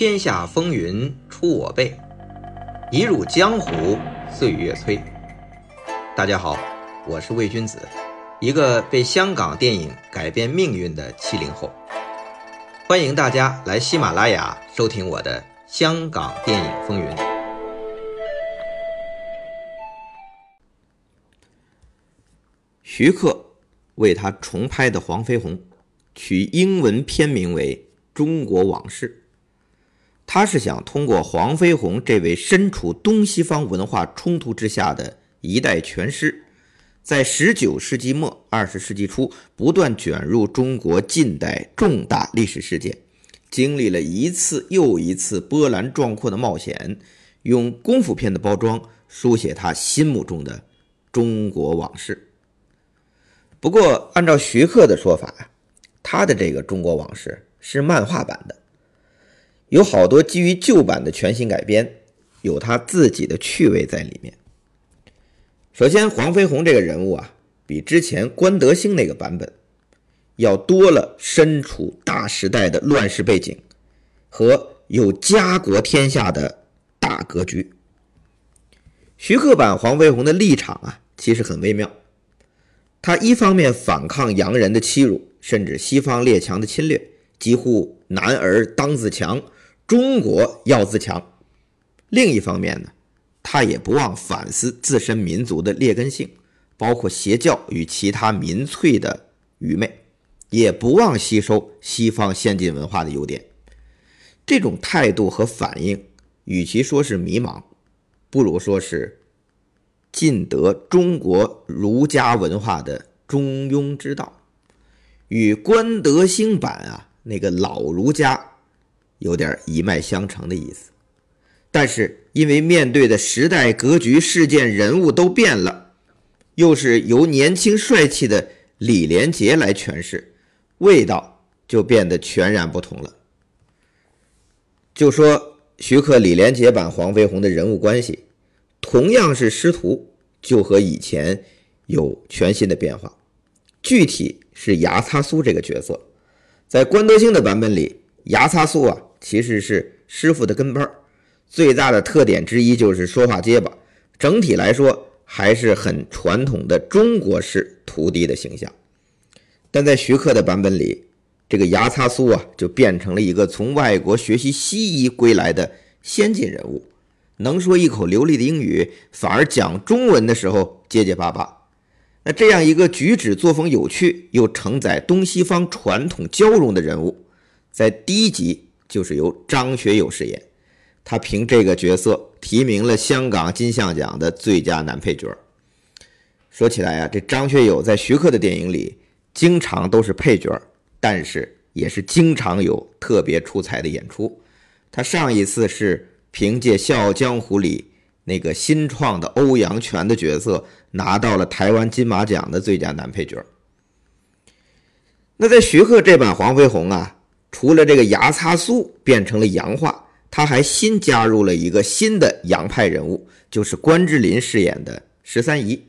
天下风云出我辈，一入江湖岁月催。大家好，我是魏君子，一个被香港电影改变命运的七零后。欢迎大家来喜马拉雅收听我的《香港电影风云》。徐克为他重拍的《黄飞鸿》取英文片名为《中国往事》。他是想通过黄飞鸿这位身处东西方文化冲突之下的一代拳师，在十九世纪末、二十世纪初不断卷入中国近代重大历史事件，经历了一次又一次波澜壮阔的冒险，用功夫片的包装书写他心目中的中国往事。不过，按照徐克的说法，他的这个中国往事是漫画版的。有好多基于旧版的全新改编，有他自己的趣味在里面。首先，黄飞鸿这个人物啊，比之前关德兴那个版本要多了身处大时代的乱世背景和有家国天下的大格局。徐克版黄飞鸿的立场啊，其实很微妙。他一方面反抗洋人的欺辱，甚至西方列强的侵略，几乎男儿当自强。中国要自强，另一方面呢，他也不忘反思自身民族的劣根性，包括邪教与其他民粹的愚昧，也不忘吸收西方先进文化的优点。这种态度和反应，与其说是迷茫，不如说是尽得中国儒家文化的中庸之道，与关德兴版啊那个老儒家。有点一脉相承的意思，但是因为面对的时代格局、事件、人物都变了，又是由年轻帅气的李连杰来诠释，味道就变得全然不同了。就说徐克、李连杰版黄飞鸿的人物关系，同样是师徒，就和以前有全新的变化。具体是牙擦苏这个角色，在关德兴的版本里，牙擦苏啊。其实是师傅的跟班儿最大的特点之一就是说话结巴。整体来说还是很传统的中国式徒弟的形象。但在徐克的版本里，这个牙擦苏啊，就变成了一个从外国学习西医归来的先进人物，能说一口流利的英语，反而讲中文的时候结结巴巴。那这样一个举止作风有趣又承载东西方传统交融的人物，在第一集。就是由张学友饰演，他凭这个角色提名了香港金像奖的最佳男配角。说起来啊，这张学友在徐克的电影里经常都是配角，但是也是经常有特别出彩的演出。他上一次是凭借《笑傲江湖》里那个新创的欧阳全的角色，拿到了台湾金马奖的最佳男配角。那在徐克这版黄飞鸿啊。除了这个牙擦苏变成了洋化，他还新加入了一个新的洋派人物，就是关之琳饰演的十三姨。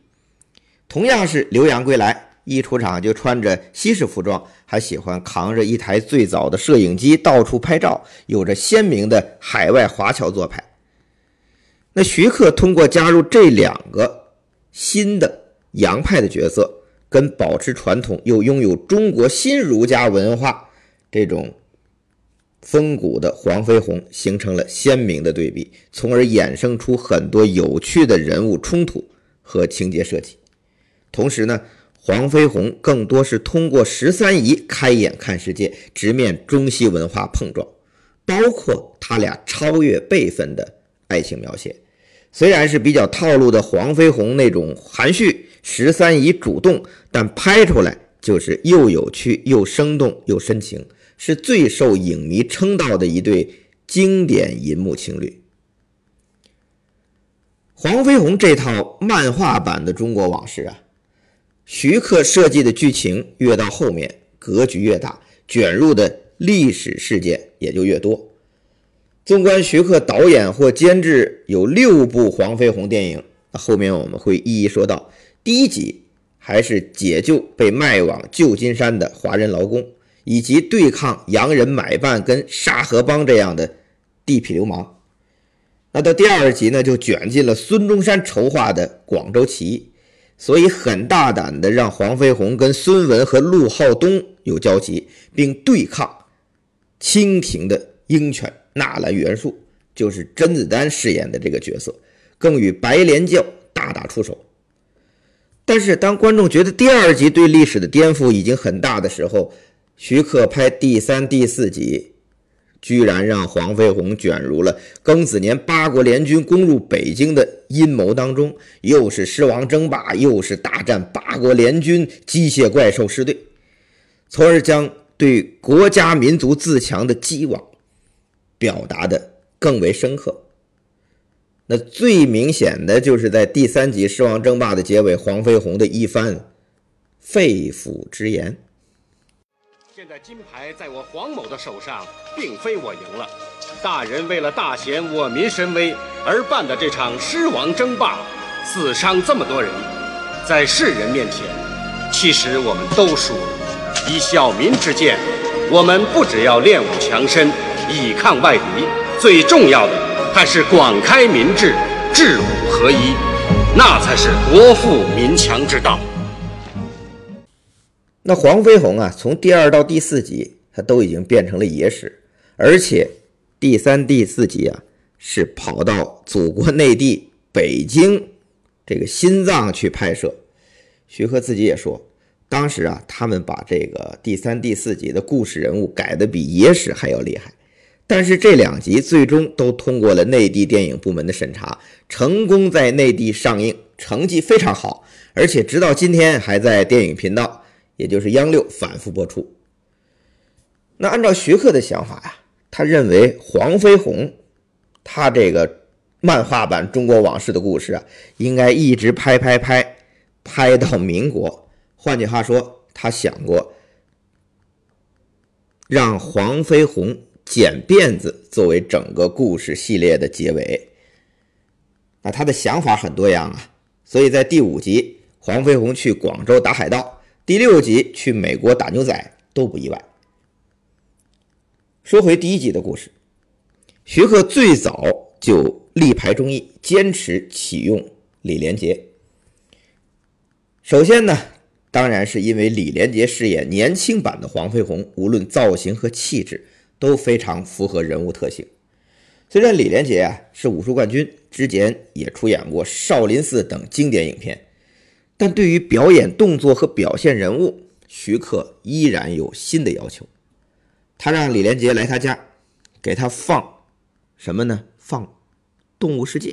同样是留洋归来，一出场就穿着西式服装，还喜欢扛着一台最早的摄影机到处拍照，有着鲜明的海外华侨做派。那徐克通过加入这两个新的洋派的角色，跟保持传统又拥有中国新儒家文化。这种风骨的黄飞鸿形成了鲜明的对比，从而衍生出很多有趣的人物冲突和情节设计。同时呢，黄飞鸿更多是通过十三姨开眼看世界，直面中西文化碰撞，包括他俩超越辈分的爱情描写。虽然是比较套路的黄飞鸿那种含蓄，十三姨主动，但拍出来就是又有趣又生动又深情。是最受影迷称道的一对经典银幕情侣。黄飞鸿这套漫画版的中国往事啊，徐克设计的剧情越到后面，格局越大，卷入的历史事件也就越多。纵观徐克导演或监制有六部黄飞鸿电影，那后面我们会一一说到。第一集还是解救被卖往旧金山的华人劳工。以及对抗洋人买办跟沙河帮这样的地痞流氓。那到第二集呢，就卷进了孙中山筹划的广州起义，所以很大胆的让黄飞鸿跟孙文和陆浩东有交集，并对抗清廷的鹰犬纳兰元术，就是甄子丹饰演的这个角色，更与白莲教大打出手。但是当观众觉得第二集对历史的颠覆已经很大的时候，徐克拍第三、第四集。居然让黄飞鸿卷入了庚子年八国联军攻入北京的阴谋当中，又是狮王争霸，又是大战八国联军机械怪兽师队，从而将对国家民族自强的激望表达的更为深刻。那最明显的就是在第三集《狮王争霸》的结尾，黄飞鸿的一番肺腑之言。现在金牌在我黄某的手上，并非我赢了。大人为了大显我民神威而办的这场狮王争霸，死伤这么多人，在世人面前，其实我们都输了。以小民之见，我们不只要练武强身，以抗外敌，最重要的还是广开民智，治武合一，那才是国富民强之道。那黄飞鸿啊，从第二到第四集，他都已经变成了野史，而且第三、第四集啊，是跑到祖国内地北京这个心脏去拍摄。徐克自己也说，当时啊，他们把这个第三、第四集的故事人物改的比野史还要厉害，但是这两集最终都通过了内地电影部门的审查，成功在内地上映，成绩非常好，而且直到今天还在电影频道。也就是央六反复播出。那按照徐克的想法呀，他认为黄飞鸿他这个漫画版《中国往事》的故事啊，应该一直拍拍拍拍到民国。换句话说，他想过让黄飞鸿剪辫子作为整个故事系列的结尾。那他的想法很多样啊，所以在第五集，黄飞鸿去广州打海盗。第六集去美国打牛仔都不意外。说回第一集的故事，徐克最早就力排众议，坚持启用李连杰。首先呢，当然是因为李连杰饰演年轻版的黄飞鸿，无论造型和气质都非常符合人物特性。虽然李连杰啊是武术冠军，之前也出演过《少林寺》等经典影片。但对于表演动作和表现人物，徐克依然有新的要求。他让李连杰来他家，给他放什么呢？放《动物世界》，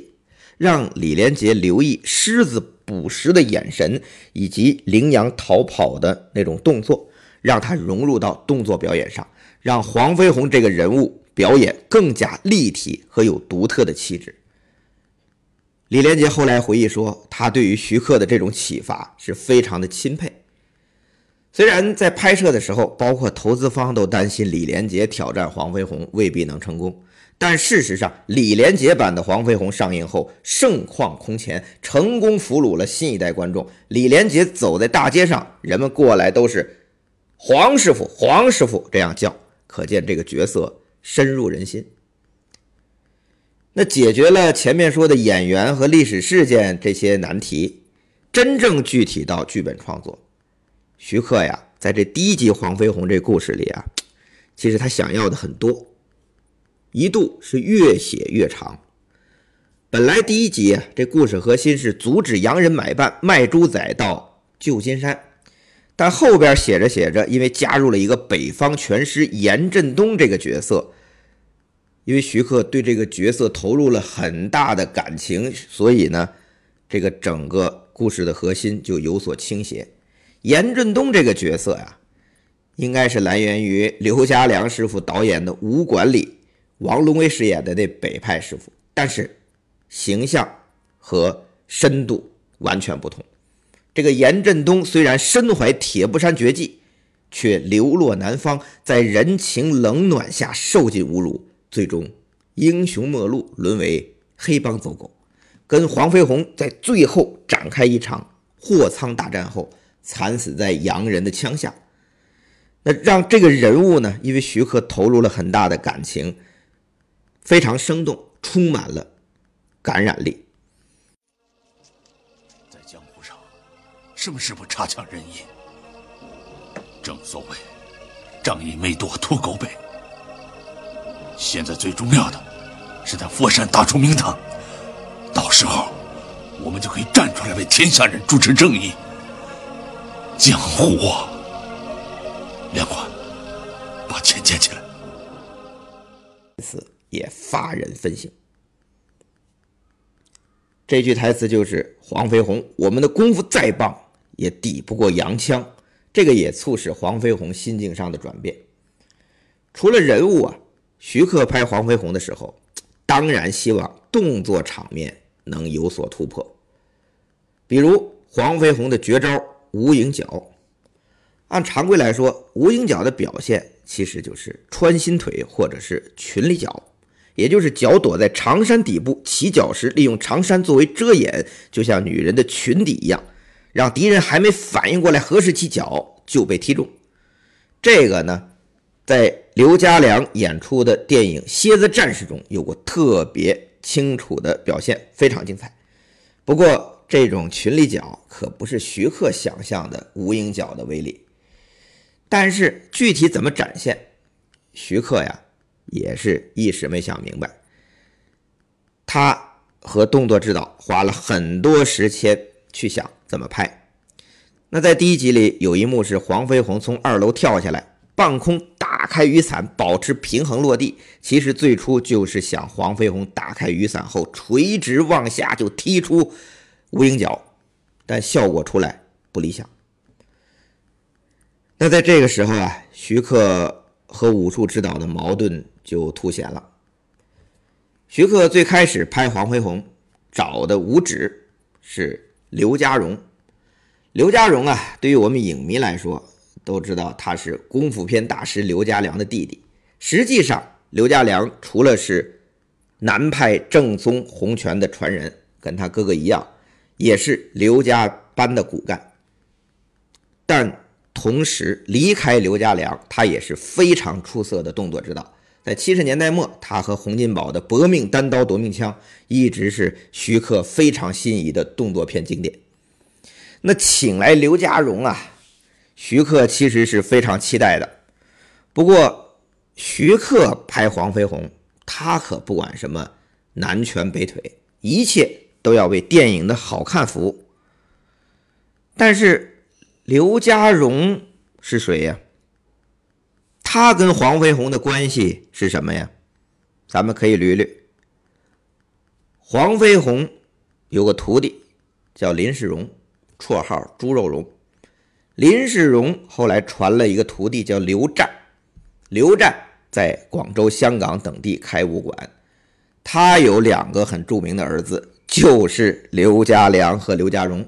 让李连杰留意狮子捕食的眼神以及羚羊逃跑的那种动作，让他融入到动作表演上，让黄飞鸿这个人物表演更加立体和有独特的气质。李连杰后来回忆说，他对于徐克的这种启发是非常的钦佩。虽然在拍摄的时候，包括投资方都担心李连杰挑战黄飞鸿未必能成功，但事实上，李连杰版的黄飞鸿上映后盛况空前，成功俘虏了新一代观众。李连杰走在大街上，人们过来都是“黄师傅，黄师傅”这样叫，可见这个角色深入人心。那解决了前面说的演员和历史事件这些难题，真正具体到剧本创作，徐克呀，在这第一集黄飞鸿这故事里啊，其实他想要的很多，一度是越写越长。本来第一集啊，这故事核心是阻止洋人买办卖猪仔到旧金山，但后边写着写着，因为加入了一个北方拳师严振东这个角色。因为徐克对这个角色投入了很大的感情，所以呢，这个整个故事的核心就有所倾斜。严振东这个角色呀，应该是来源于刘家良师傅导演的《武馆》里王龙威饰演的那北派师傅，但是形象和深度完全不同。这个严振东虽然身怀铁布衫绝技，却流落南方，在人情冷暖下受尽侮辱。最终英雄末路，沦为黑帮走狗，跟黄飞鸿在最后展开一场货仓大战后，惨死在洋人的枪下。那让这个人物呢，因为徐克投入了很大的感情，非常生动，充满了感染力。什么事不差强人意？正所谓，仗义没多屠狗辈。现在最重要的是在佛山打出名堂，到时候我们就可以站出来为天下人主持正义。江湖啊，梁官，把钱捡起来。此也发人深省。这句台词就是黄飞鸿：“我们的功夫再棒，也抵不过洋枪。”这个也促使黄飞鸿心境上的转变。除了人物啊，徐克拍黄飞鸿的时候，当然希望动作场面能有所突破。比如黄飞鸿的绝招无影脚，按常规来说，无影脚的表现其实就是穿心腿或者是裙里脚，也就是脚躲在长衫底部，起脚时利用长衫作为遮掩，就像女人的裙底一样。让敌人还没反应过来何时起脚就被踢中，这个呢，在刘家良演出的电影《蝎子战士》中有过特别清楚的表现，非常精彩。不过，这种群里脚可不是徐克想象的无影脚的威力。但是具体怎么展现，徐克呀也是一时没想明白。他和动作指导花了很多时间去想。怎么拍？那在第一集里有一幕是黄飞鸿从二楼跳下来，半空打开雨伞，保持平衡落地。其实最初就是想黄飞鸿打开雨伞后垂直往下就踢出无影脚，但效果出来不理想。那在这个时候啊，徐克和武术指导的矛盾就凸显了。徐克最开始拍黄飞鸿找的武指是。刘家荣，刘家荣啊，对于我们影迷来说，都知道他是功夫片大师刘家良的弟弟。实际上，刘家良除了是南派正宗洪拳的传人，跟他哥哥一样，也是刘家班的骨干。但同时，离开刘家良，他也是非常出色的动作指导。在七十年代末，他和洪金宝的搏命单刀夺命枪一直是徐克非常心仪的动作片经典。那请来刘家荣啊，徐克其实是非常期待的。不过，徐克拍黄飞鸿，他可不管什么南拳北腿，一切都要为电影的好看服务。但是，刘家荣是谁呀？他跟黄飞鸿的关系是什么呀？咱们可以捋捋。黄飞鸿有个徒弟叫林世荣，绰号猪肉荣。林世荣后来传了一个徒弟叫刘湛，刘湛在广州、香港等地开武馆。他有两个很著名的儿子，就是刘家良和刘家荣。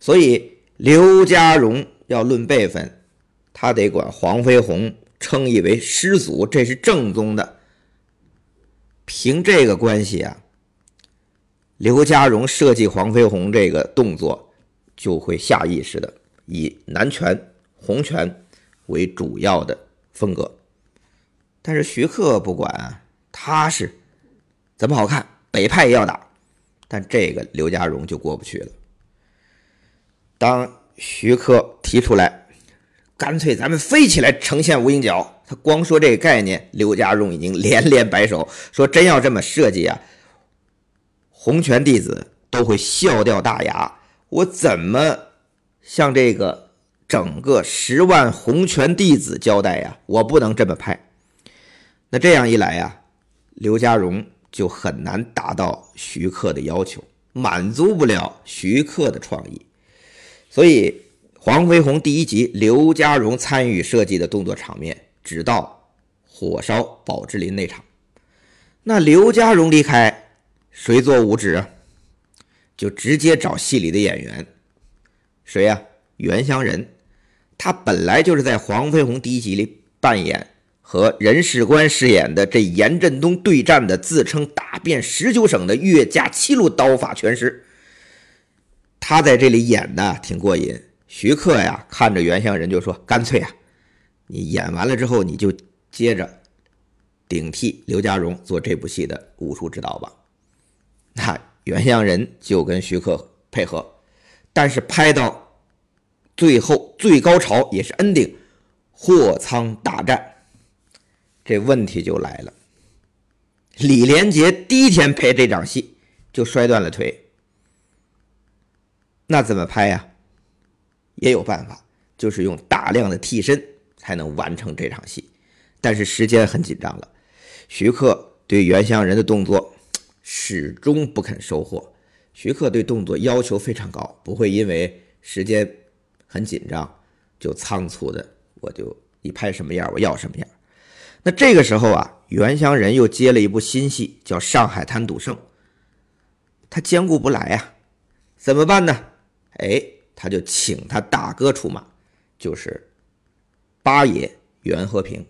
所以刘家荣要论辈分，他得管黄飞鸿。称义为师祖，这是正宗的。凭这个关系啊，刘家荣设计黄飞鸿这个动作，就会下意识的以南拳、红拳为主要的风格。但是徐克不管，他是怎么好看，北派也要打。但这个刘家荣就过不去了。当徐克提出来。干脆咱们飞起来呈现无影脚。他光说这个概念，刘家荣已经连连摆手说：“真要这么设计啊，洪拳弟子都会笑掉大牙。我怎么向这个整个十万洪拳弟子交代呀？我不能这么拍。那这样一来呀，刘家荣就很难达到徐克的要求，满足不了徐克的创意，所以。”黄飞鸿第一集，刘家荣参与设计的动作场面，直到火烧宝芝林那场。那刘家荣离开，谁做五指啊？就直接找戏里的演员，谁呀？袁湘仁。他本来就是在黄飞鸿第一集里扮演和任士官饰演的这严振东对战的，自称打遍十九省的岳家七路刀法拳师。他在这里演的挺过瘾。徐克呀，看着袁湘仁就说：“干脆啊，你演完了之后，你就接着顶替刘家荣做这部戏的武术指导吧。那袁湘仁就跟徐克配合，但是拍到最后最高潮也是 ending，货仓大战，这问题就来了。李连杰第一天拍这场戏就摔断了腿，那怎么拍呀？也有办法，就是用大量的替身才能完成这场戏，但是时间很紧张了。徐克对袁湘仁的动作。始终不肯收获。徐克对动作要求非常高，不会因为时间很紧张就仓促的，我就你拍什么样我要什么样。那这个时候啊，袁湘仁又接了一部新戏，叫《上海滩赌圣》，他兼顾不来呀，怎么办呢？哎，他就请他大哥出马，就是八爷袁和平。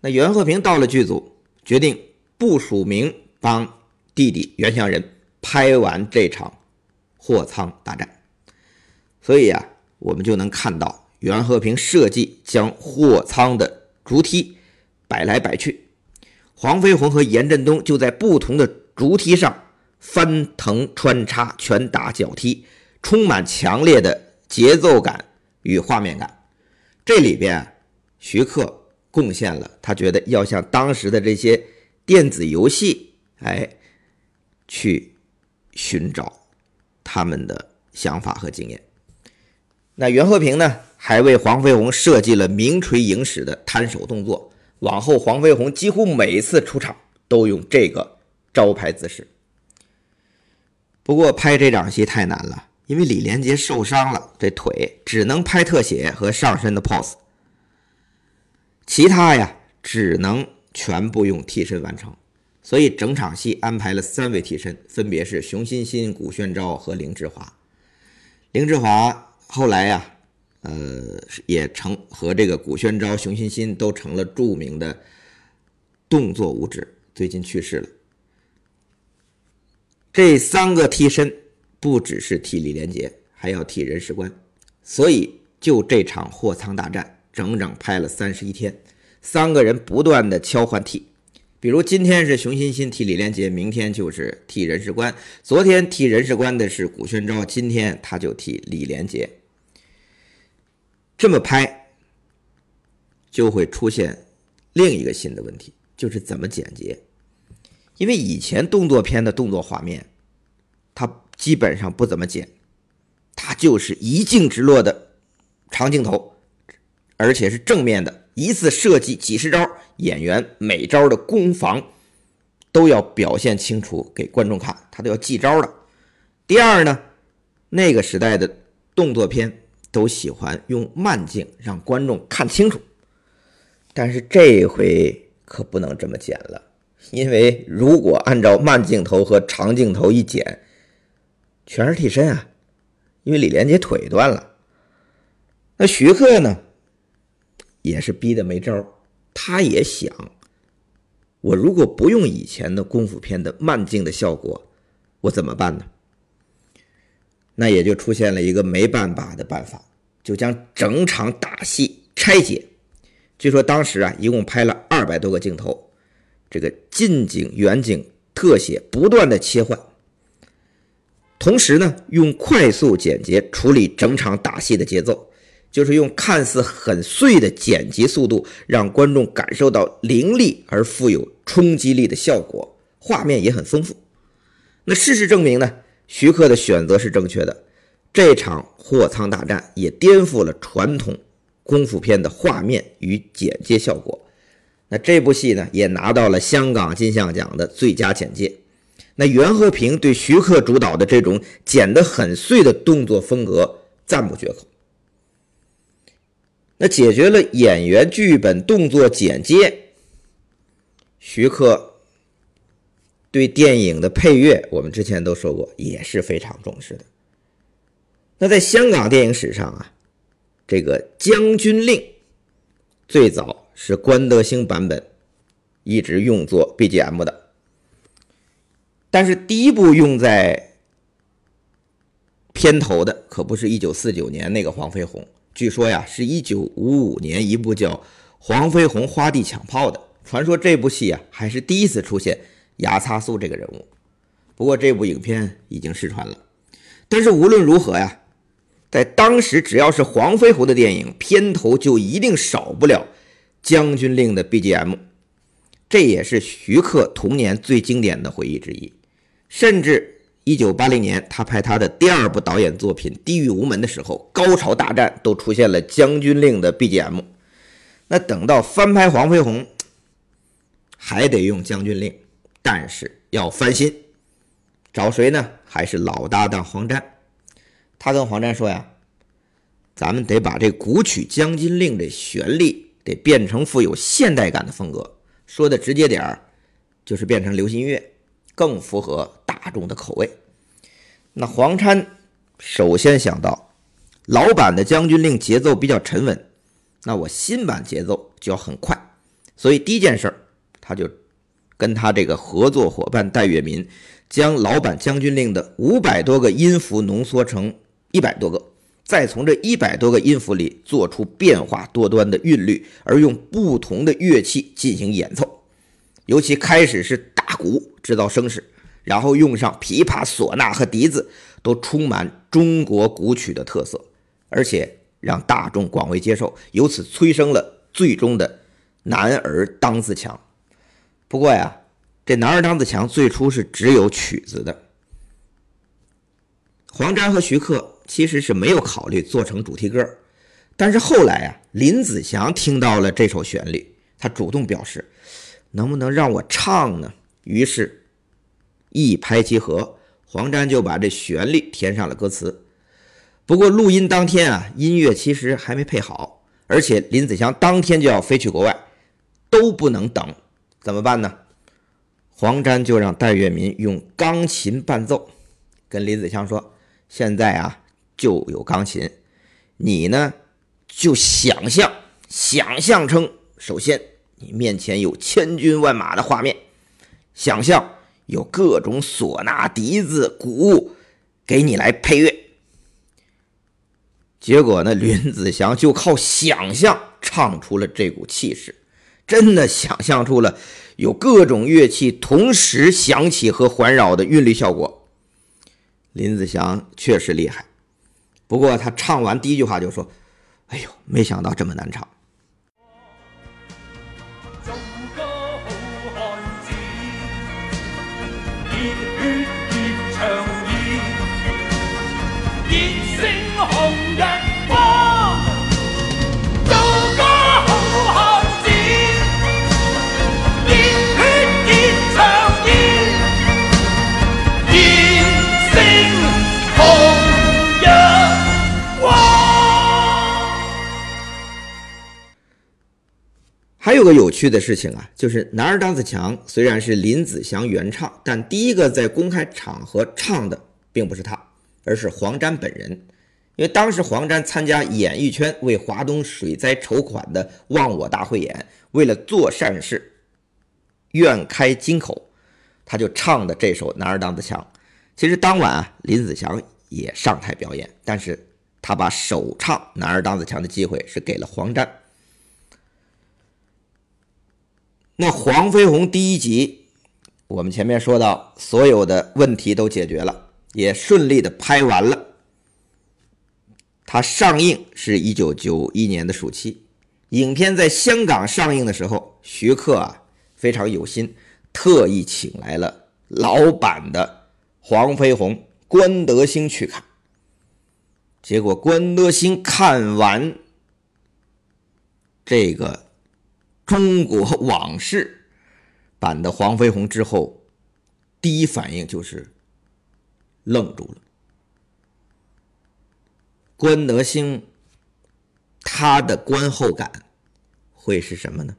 那袁和平到了剧组，决定不署名帮。弟弟袁祥仁拍完这场货仓大战，所以啊，我们就能看到袁和平设计将货仓的竹梯摆来摆去，黄飞鸿和严振东就在不同的竹梯上翻腾穿插、拳打脚踢，充满强烈的节奏感与画面感。这里边，徐克贡献了他觉得要像当时的这些电子游戏，哎。去寻找他们的想法和经验。那袁和平呢，还为黄飞鸿设计了名垂影史的摊手动作。往后黄飞鸿几乎每次出场都用这个招牌姿势。不过拍这场戏太难了，因为李连杰受伤了，这腿只能拍特写和上身的 pose，其他呀只能全部用替身完成。所以整场戏安排了三位替身，分别是熊欣欣、古宣昭和林志华。林志华后来呀，呃，也成和这个古宣昭、熊欣欣都成了著名的动作武指，最近去世了。这三个替身不只是替李连杰，还要替任士官，所以就这场货仓大战，整整拍了三十一天，三个人不断的敲换替。比如今天是熊欣欣替李连杰，明天就是替任士官。昨天替任士官的是古宣昭，今天他就替李连杰。这么拍就会出现另一个新的问题，就是怎么剪辑。因为以前动作片的动作画面，它基本上不怎么剪，它就是一镜直落的长镜头，而且是正面的。一次设计几十招，演员每招的攻防都要表现清楚给观众看，他都要记招的。第二呢，那个时代的动作片都喜欢用慢镜让观众看清楚，但是这回可不能这么剪了，因为如果按照慢镜头和长镜头一剪，全是替身啊，因为李连杰腿断了，那徐克呢？也是逼得没招他也想，我如果不用以前的功夫片的慢镜的效果，我怎么办呢？那也就出现了一个没办法的办法，就将整场打戏拆解。据说当时啊，一共拍了二百多个镜头，这个近景、远景、特写不断的切换，同时呢，用快速简洁处理整场打戏的节奏。就是用看似很碎的剪辑速度，让观众感受到凌厉而富有冲击力的效果，画面也很丰富。那事实证明呢，徐克的选择是正确的。这场货仓大战也颠覆了传统功夫片的画面与剪接效果。那这部戏呢，也拿到了香港金像奖的最佳剪接。那袁和平对徐克主导的这种剪得很碎的动作风格赞不绝口。那解决了演员、剧本、动作剪接，徐克对电影的配乐，我们之前都说过，也是非常重视的。那在香港电影史上啊，这个《将军令》最早是关德兴版本，一直用作 BGM 的，但是第一部用在片头的，可不是一九四九年那个黄飞鸿。据说呀，是一九五五年一部叫《黄飞鸿花地抢炮》的，传说这部戏啊还是第一次出现牙擦素这个人物。不过这部影片已经失传了。但是无论如何呀，在当时只要是黄飞鸿的电影片头就一定少不了《将军令》的 BGM，这也是徐克童年最经典的回忆之一。甚至1980年他拍他的第二部导演作品《地狱无门》的时候，高潮大战都出现了《将军令》的 BGM。那等到翻拍黄飞鸿，还得用《将军令》，但是要翻新，找谁呢？还是老搭档黄沾。他跟黄沾说呀：“咱们得把这古曲《将军令》这旋律得变成富有现代感的风格。说的直接点儿，就是变成流行音乐，更符合大众的口味。”那黄沾首先想到，老版的《将军令》节奏比较沉稳。那我新版节奏就要很快，所以第一件事儿，他就跟他这个合作伙伴戴月民，将老版《将军令》的五百多个音符浓缩成一百多个，再从这一百多个音符里做出变化多端的韵律，而用不同的乐器进行演奏。尤其开始是大鼓制造声势，然后用上琵琶、唢呐和笛子，都充满中国古曲的特色，而且。让大众广为接受，由此催生了最终的“男儿当自强”。不过呀，这“男儿当自强”最初是只有曲子的。黄沾和徐克其实是没有考虑做成主题歌，但是后来啊，林子祥听到了这首旋律，他主动表示：“能不能让我唱呢？”于是，一拍即合，黄沾就把这旋律填上了歌词。不过录音当天啊，音乐其实还没配好，而且林子祥当天就要飞去国外，都不能等，怎么办呢？黄沾就让戴月民用钢琴伴奏，跟林子祥说：“现在啊，就有钢琴，你呢就想象，想象成，首先你面前有千军万马的画面，想象有各种唢呐、笛子、鼓，给你来配乐。”结果呢，林子祥就靠想象唱出了这股气势，真的想象出了有各种乐器同时响起和环绕的韵律效果。林子祥确实厉害，不过他唱完第一句话就说：“哎呦，没想到这么难唱。”有个有趣的事情啊，就是《男儿当自强》虽然是林子祥原唱，但第一个在公开场合唱的并不是他，而是黄沾本人。因为当时黄沾参加演艺圈为华东水灾筹款的忘我大会演，为了做善事，愿开金口，他就唱的这首《男儿当自强》。其实当晚啊，林子祥也上台表演，但是他把首唱《男儿当自强》的机会是给了黄沾。那黄飞鸿第一集，我们前面说到，所有的问题都解决了，也顺利的拍完了。它上映是一九九一年的暑期，影片在香港上映的时候，徐克啊非常有心，特意请来了老版的黄飞鸿关德兴去看。结果关德兴看完这个。中国往事版的黄飞鸿之后，第一反应就是愣住了。关德兴他的观后感会是什么呢？